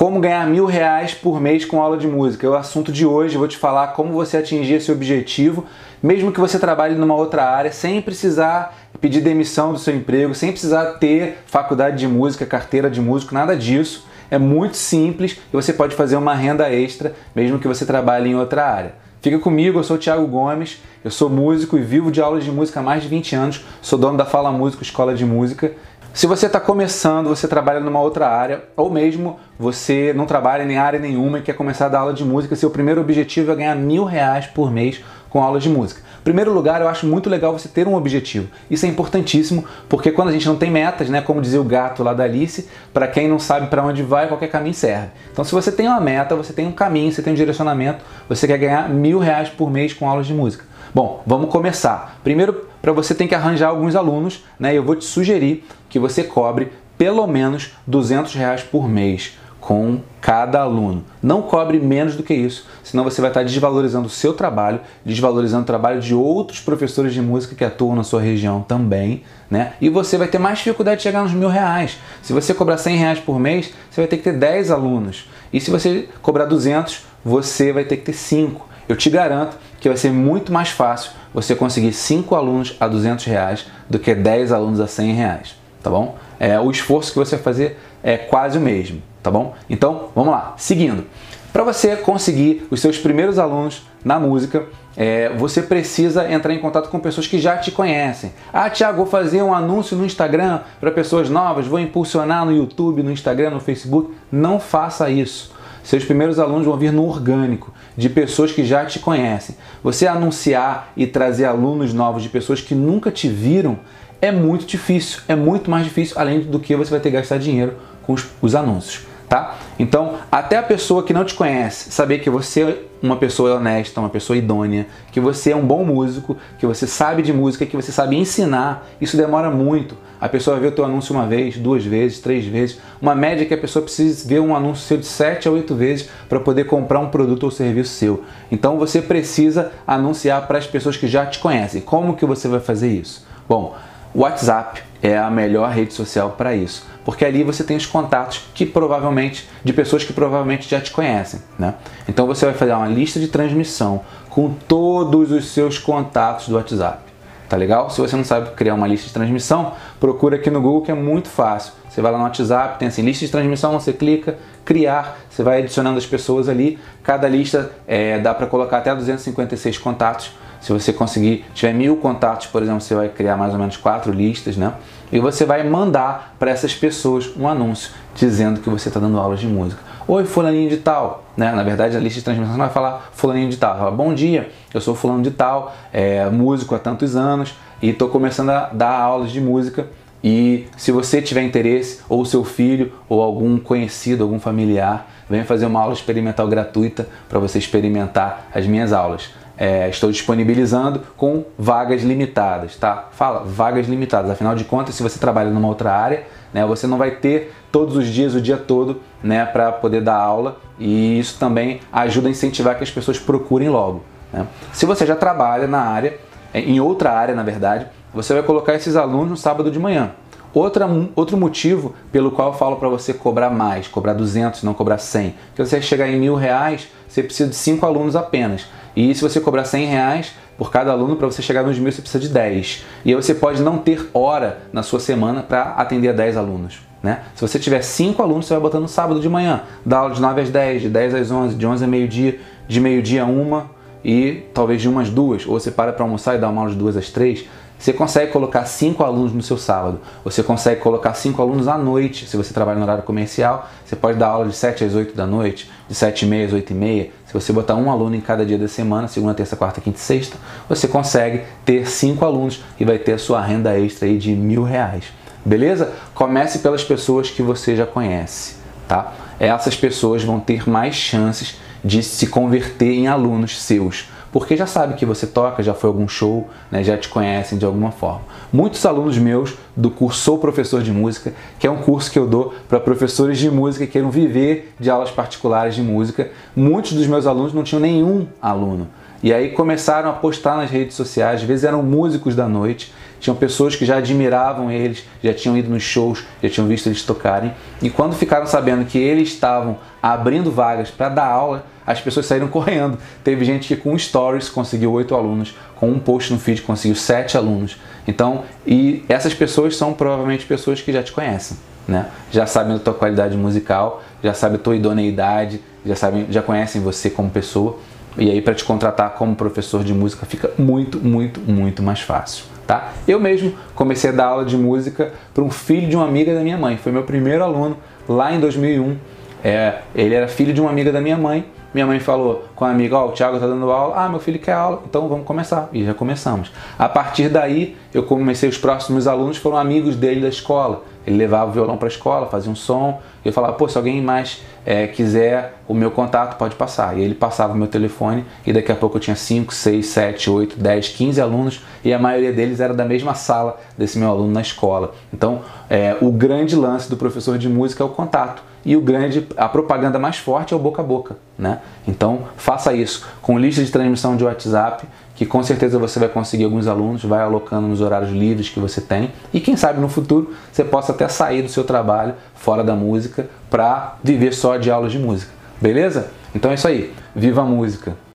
Como ganhar mil reais por mês com aula de música? É o assunto de hoje. Vou te falar como você atingir esse objetivo, mesmo que você trabalhe numa outra área, sem precisar pedir demissão do seu emprego, sem precisar ter faculdade de música, carteira de músico, nada disso. É muito simples e você pode fazer uma renda extra, mesmo que você trabalhe em outra área. Fica comigo, eu sou o Thiago Gomes, eu sou músico e vivo de aulas de música há mais de 20 anos, sou dono da Fala Música Escola de Música se você está começando, você trabalha numa outra área, ou mesmo você não trabalha em área nenhuma e quer começar a dar aula de música, seu primeiro objetivo é ganhar mil reais por mês com aula de música. Em primeiro lugar, eu acho muito legal você ter um objetivo. Isso é importantíssimo, porque quando a gente não tem metas, né, como dizia o gato lá da Alice, para quem não sabe para onde vai, qualquer caminho serve. Então, se você tem uma meta, você tem um caminho, você tem um direcionamento, você quer ganhar mil reais por mês com aulas de música. Bom, vamos começar. Primeiro, para você tem que arranjar alguns alunos, né? Eu vou te sugerir que você cobre pelo menos 200 reais por mês com cada aluno. Não cobre menos do que isso, senão você vai estar desvalorizando o seu trabalho, desvalorizando o trabalho de outros professores de música que atuam na sua região também, né? E você vai ter mais dificuldade de chegar nos mil reais. Se você cobrar 100 reais por mês, você vai ter que ter 10 alunos. E se você cobrar 200, você vai ter que ter 5. Eu te garanto que vai ser muito mais fácil você conseguir 5 alunos a 200 reais do que 10 alunos a 100 reais, tá bom? É, o esforço que você vai fazer é quase o mesmo, tá bom? Então, vamos lá, seguindo. Para você conseguir os seus primeiros alunos na música, é, você precisa entrar em contato com pessoas que já te conhecem. Ah, Tiago, vou fazer um anúncio no Instagram para pessoas novas, vou impulsionar no YouTube, no Instagram, no Facebook. Não faça isso. Seus primeiros alunos vão vir no orgânico, de pessoas que já te conhecem. Você anunciar e trazer alunos novos de pessoas que nunca te viram é muito difícil, é muito mais difícil, além do que você vai ter que gastar dinheiro com os, os anúncios tá? Então, até a pessoa que não te conhece saber que você é uma pessoa honesta, uma pessoa idônea, que você é um bom músico, que você sabe de música, que você sabe ensinar, isso demora muito. A pessoa ver o teu anúncio uma vez, duas vezes, três vezes. Uma média é que a pessoa precisa ver um anúncio seu de sete a oito vezes para poder comprar um produto ou serviço seu. Então, você precisa anunciar para as pessoas que já te conhecem. Como que você vai fazer isso? Bom, o WhatsApp é a melhor rede social para isso, porque ali você tem os contatos que provavelmente de pessoas que provavelmente já te conhecem, né? Então você vai fazer uma lista de transmissão com todos os seus contatos do WhatsApp. Tá legal? Se você não sabe criar uma lista de transmissão, procura aqui no Google que é muito fácil. Você vai lá no WhatsApp, tem assim, lista de transmissão, você clica, criar, você vai adicionando as pessoas ali. Cada lista é, dá para colocar até 256 contatos. Se você conseguir, tiver mil contatos, por exemplo, você vai criar mais ou menos quatro listas, né? E você vai mandar para essas pessoas um anúncio dizendo que você está dando aulas de música. Oi, fulaninho de tal, né? Na verdade, a lista de transmissão não vai falar fulaninho de tal, fala, bom dia, eu sou fulano de tal, é, músico há tantos anos e estou começando a dar aulas de música e se você tiver interesse, ou seu filho, ou algum conhecido, algum familiar, venha fazer uma aula experimental gratuita para você experimentar as minhas aulas é, estou disponibilizando com vagas limitadas, tá? Fala, vagas limitadas. Afinal de contas, se você trabalha numa outra área, né, você não vai ter todos os dias, o dia todo, né, para poder dar aula e isso também ajuda a incentivar que as pessoas procurem logo. Né? Se você já trabalha na área, é, em outra área, na verdade, você vai colocar esses alunos no sábado de manhã. Outra, outro motivo pelo qual eu falo para você cobrar mais, cobrar 200, não cobrar 100. Porque você chegar em mil reais, você precisa de 5 alunos apenas. E se você cobrar 100 reais por cada aluno, para você chegar nos mil, você precisa de 10. E aí você pode não ter hora na sua semana para atender a 10 alunos. Né? Se você tiver 5 alunos, você vai botar no sábado de manhã. Dá aula de 9 às 10, de 10 às 11, de 11 a meio-dia, de meio-dia a 1 e talvez de umas duas. Ou você para para almoçar e dá uma aula de 2 às 3 você consegue colocar cinco alunos no seu sábado. Você consegue colocar cinco alunos à noite. Se você trabalha no horário comercial, você pode dar aula de 7 às 8 da noite, de 7 e meia às 8 e meia. Se você botar um aluno em cada dia da semana, segunda, terça, quarta, quinta e sexta, você consegue ter cinco alunos e vai ter a sua renda extra aí de mil reais. Beleza? Comece pelas pessoas que você já conhece, tá? Essas pessoas vão ter mais chances de se converter em alunos seus porque já sabe que você toca, já foi algum show, né, já te conhecem de alguma forma. Muitos alunos meus do curso Sou Professor de Música, que é um curso que eu dou para professores de música que queiram viver de aulas particulares de música, muitos dos meus alunos não tinham nenhum aluno. E aí começaram a postar nas redes sociais, às vezes eram músicos da noite, tinham pessoas que já admiravam eles, já tinham ido nos shows, já tinham visto eles tocarem. E quando ficaram sabendo que eles estavam abrindo vagas para dar aula, as pessoas saíram correndo. Teve gente que com stories conseguiu oito alunos, com um post no feed conseguiu sete alunos. Então, e essas pessoas são provavelmente pessoas que já te conhecem, né? Já sabem da tua qualidade musical, já sabem a tua idoneidade, já sabem, já conhecem você como pessoa. E aí para te contratar como professor de música fica muito, muito, muito mais fácil. Tá? Eu mesmo comecei a dar aula de música para um filho de uma amiga da minha mãe. Foi meu primeiro aluno lá em 2001. É, ele era filho de uma amiga da minha mãe. Minha mãe falou com a amiga: Ó, oh, o Thiago tá dando aula. Ah, meu filho quer aula, então vamos começar. E já começamos. A partir daí, eu comecei. Os próximos alunos foram amigos dele da escola. Ele levava o violão para a escola, fazia um som. E eu falava: pô, se alguém mais é, quiser o meu contato, pode passar. E ele passava o meu telefone. E daqui a pouco eu tinha 5, 6, 7, 8, 10, 15 alunos. E a maioria deles era da mesma sala desse meu aluno na escola. Então, é, o grande lance do professor de música é o contato e o grande, a propaganda mais forte é o boca a boca, né? Então faça isso com lista de transmissão de WhatsApp, que com certeza você vai conseguir alguns alunos, vai alocando nos horários livres que você tem e quem sabe no futuro você possa até sair do seu trabalho fora da música para viver só de aulas de música, beleza? Então é isso aí, viva a música!